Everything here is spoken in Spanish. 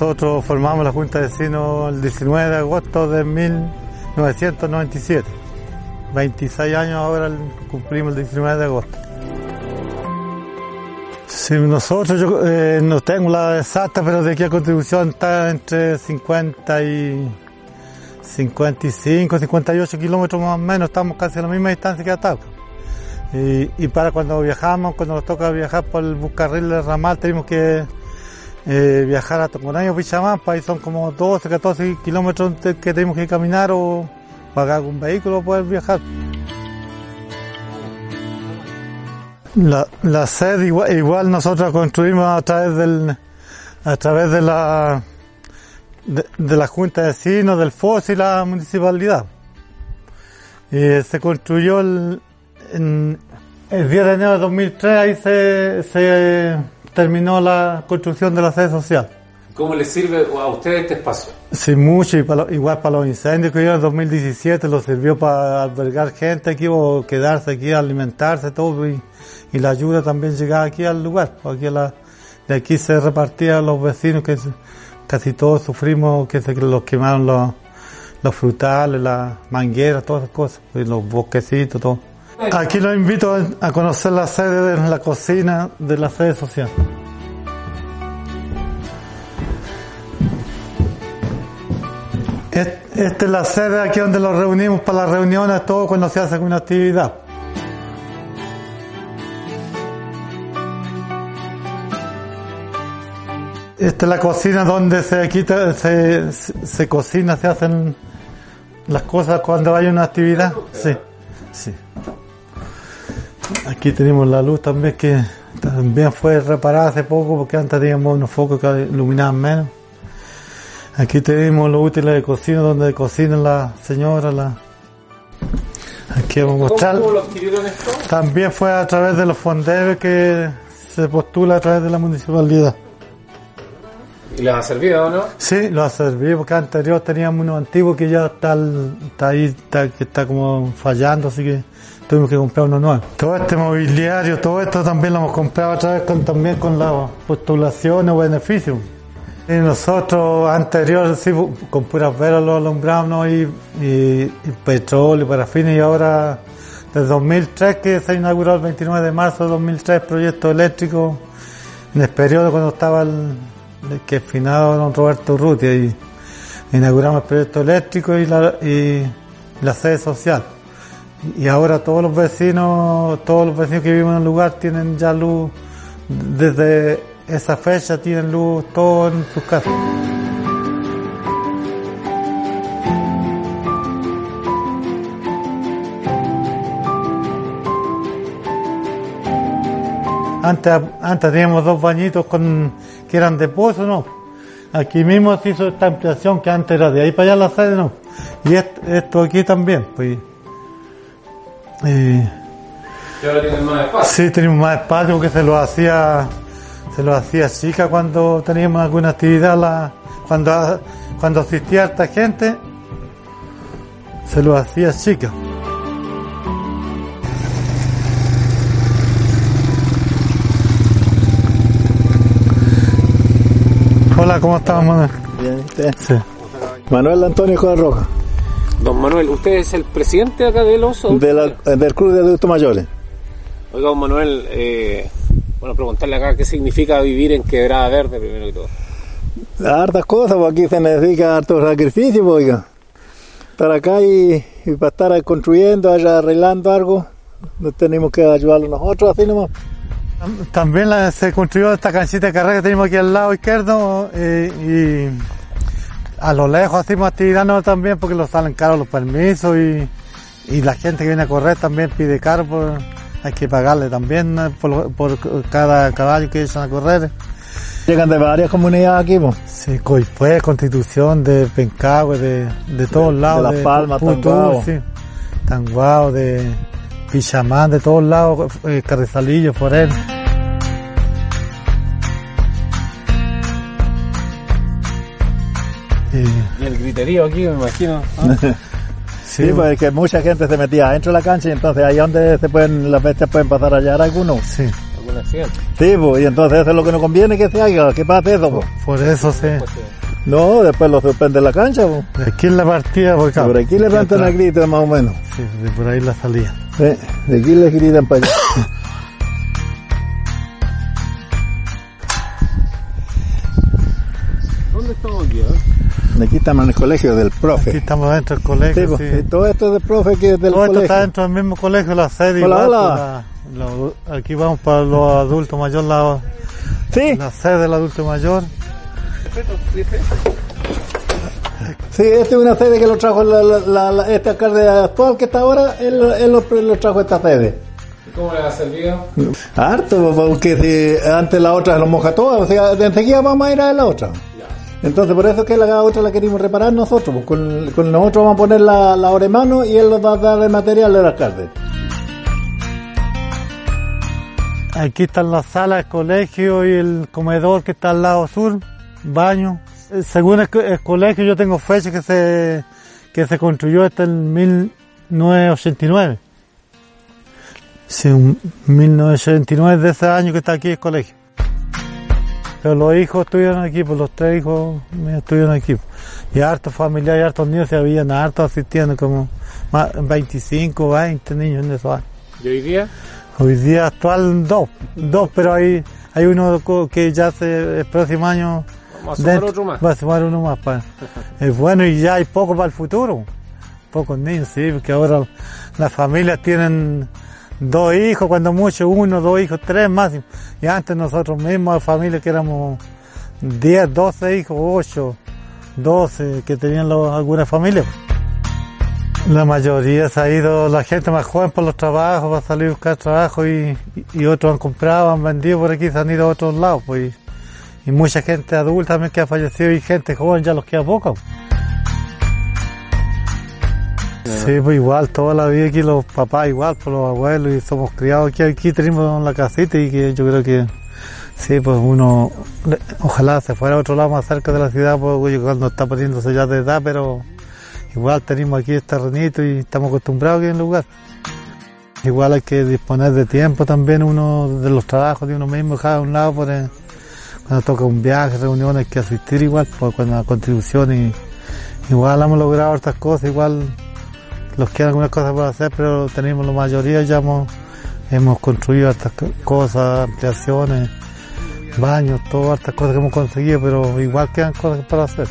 Nosotros formamos la Junta de Vecinos el 19 de agosto de 1997. 26 años ahora cumplimos el 19 de agosto. Si nosotros, yo eh, no tengo la exacta, pero de qué contribución está entre 50 y 55, 58 kilómetros más o menos, estamos casi a la misma distancia que Atauca. Y, y para cuando viajamos, cuando nos toca viajar por el buscarril del ramal, tenemos que eh, viajar a Toconayo, Pichamampa, y son como 12, 14 kilómetros que tenemos que caminar o pagar algún vehículo para poder viajar. La, la sede igual, nosotros construimos a través del a través de la de, la Junta de Vecinos, del FOS y la municipalidad. Y se construyó el, el 10 de enero de 2003, ahí se, se terminó la construcción de la sede social. ¿Cómo les sirve a ustedes este espacio? Sí, mucho, igual para los incendios que hubo en 2017, lo sirvió para albergar gente aquí o quedarse aquí, alimentarse, todo, y, la ayuda también llegaba aquí al lugar. Aquí la, de aquí se repartía a los vecinos que casi todos sufrimos, que se los quemaron los, los frutales, las mangueras, todas esas cosas, y los bosquecitos, todo. Aquí los invito a conocer la sede de la cocina de la sede social. Esta es la sede aquí donde nos reunimos para las reuniones, todo cuando se hace alguna actividad. Esta es la cocina donde se quita, se, se cocina, se hacen las cosas cuando hay una actividad. Sí, sí. Aquí tenemos la luz también que también fue reparada hace poco porque antes teníamos unos focos que iluminaban menos. Aquí tenemos los útiles de cocina donde cocinan la señora. La... Aquí vamos a mostrar. ¿Cómo lo adquirieron esto? También fue a través de los fondeos que se postula a través de la municipalidad. ¿Y les ha servido o no? Sí, lo ha servido porque anterior teníamos uno antiguo que ya está, está ahí, está, que está como fallando, así que tuvimos que comprar uno nuevo. Todo este mobiliario, todo esto también lo hemos comprado vez con, también con las postulaciones o beneficios. Y nosotros anterior sí, con puras velas lo alumbramos y, y, petróleo, parafina y ahora desde 2003 que se inauguró el 29 de marzo de 2003 proyecto eléctrico en el periodo cuando estaba el, que finado don Roberto Rutia y inauguramos el proyecto eléctrico y la, y la sede social. Y ahora todos los vecinos, todos los vecinos que viven en el lugar tienen ya luz, desde esa fecha tienen luz todo en sus casas. Antes, antes teníamos dos bañitos con, que eran de pozo, ¿no? Aquí mismo se hizo esta ampliación que antes era de ahí para allá la sede, ¿no? Y esto aquí también, pues y, ahora tienen más espacio. Sí, tenemos más espacio porque se lo hacía, se lo hacía chica cuando teníamos alguna actividad, la, cuando, cuando asistía a esta gente, se lo hacía chica. Hola, ¿cómo estás, Manuel? Bien, Sí. Manuel Antonio Roja. Don Manuel, ¿usted es el presidente acá del OSO? De la, del Club de Adultos Mayores. Oiga, don Manuel, eh, bueno, preguntarle acá qué significa vivir en Quebrada Verde primero que todo. Hartas cosas, porque aquí se necesita harto sacrificio, pues, oiga. Estar acá y, para estar construyendo, allá arreglando algo, no tenemos que ayudarlo nosotros, así nomás. También se construyó esta canchita de carrera que tenemos aquí al lado izquierdo eh, y a lo lejos hacemos actividad no también porque los salen caros los permisos y, y, la gente que viene a correr también pide caro, por, hay que pagarle también por, por cada caballo que echan a correr. Llegan de varias comunidades aquí, ¿no? Sí, Coipue, Constitución, de Pencagüe, de, de todos lados. De Las Palmas, Tanguao. Sí, Tanguao, de Pichamán, de todos lados, eh, Carrizalillo, Forel. Y el griterío aquí, me imagino. Sí, pues que mucha gente se metía dentro de la cancha y entonces ahí donde se pueden, las bestias pueden pasar a hallar algunos. Sí. Sí, pues, y entonces eso es lo que nos conviene que se haga, que pase eso. pues. por eso. Pues, eh, No, después lo suspende la cancha. Pues. Aquí en la partida, por acá. Por aquí le el grito más o menos. Sí, de por ahí la salida. Sí, de aquí le gritan para allá. Aquí estamos en el colegio del Aquí profe. estamos dentro del Sí, colegio. pues, sí. y todo esto es del profe que es del Todo esto colegio. está dentro del mismo colegio, la sede Hola, igual. hola. pues, la- lo- aquí vamos para los adultos mayores, la, Sí, la sede del adulto mayor. sí, esta es una sede que lo trajo la, la- la- la- este alcalde actual que está ahora, él, él lo, lo trajo esta sede. ¿Y ¿Cómo le ha servido? Harto, porque si antes la otra lo moja toda, o sea, de enseguida vamos a ir a la otra. Entonces, por eso es que la otra la querimos reparar nosotros. pues, Con, con nosotros vamos a poner la, hora en mano y él nos va a dar el material del alcalde. Aquí están las salas, el colegio y el comedor que está al lado sur, baño. Eh, Según el, co- el colegio yo tengo fecha que se, que se construyó hasta en 1989. Sí, un 1989 de ese año que está aquí el colegio. Pero los hijos estuvieron aquí, pues los tres hijos estuvieron aquí. Y hartos familiares y hartos niños se habían hartos asistiendo, como más, 25, 20 niños en esos años. ¿Y hoy día? Hoy día actual dos, dos, pero hay, hay uno que ya se, el próximo año Vamos a sumar otro más. va a sumar uno más. Para, es bueno y ya hay poco para el futuro, pocos niños, sí, porque ahora las familias tienen dos hijos, cuando mucho uno, dos hijos, tres máximo. Y antes nosotros mismos, familias que éramos 10, 12 hijos, 8, 12 que tenían algunas familias. La mayoría se ha ido la gente más joven por los trabajos, va a salir a buscar trabajo y, y otros han comprado, han vendido por aquí, se han ido a otros lados. Pues, y mucha gente adulta también que ha fallecido y gente joven ya los queda poco. Sí, pues igual, toda la vida aquí los papás igual, por los abuelos y somos criados aquí, aquí tenemos la casita y que yo creo que sí, pues uno, ojalá se fuera a otro lado más cerca de la ciudad, pues cuando está poniéndose ya de edad, pero igual tenemos aquí este terrenito y estamos acostumbrados aquí en el lugar. Igual hay que disponer de tiempo también uno de los trabajos de uno mismo, cada un lado, por, eh, cuando toca un viaje, reunión, hay que asistir igual, pues cuando la contribución y igual hemos logrado estas cosas, igual los quedan algunas cosas por hacer, pero tenemos la mayoría, ya hemos, hemos construido estas co- cosas, ampliaciones, baños, todas estas cosas que hemos conseguido, pero igual quedan cosas para hacer.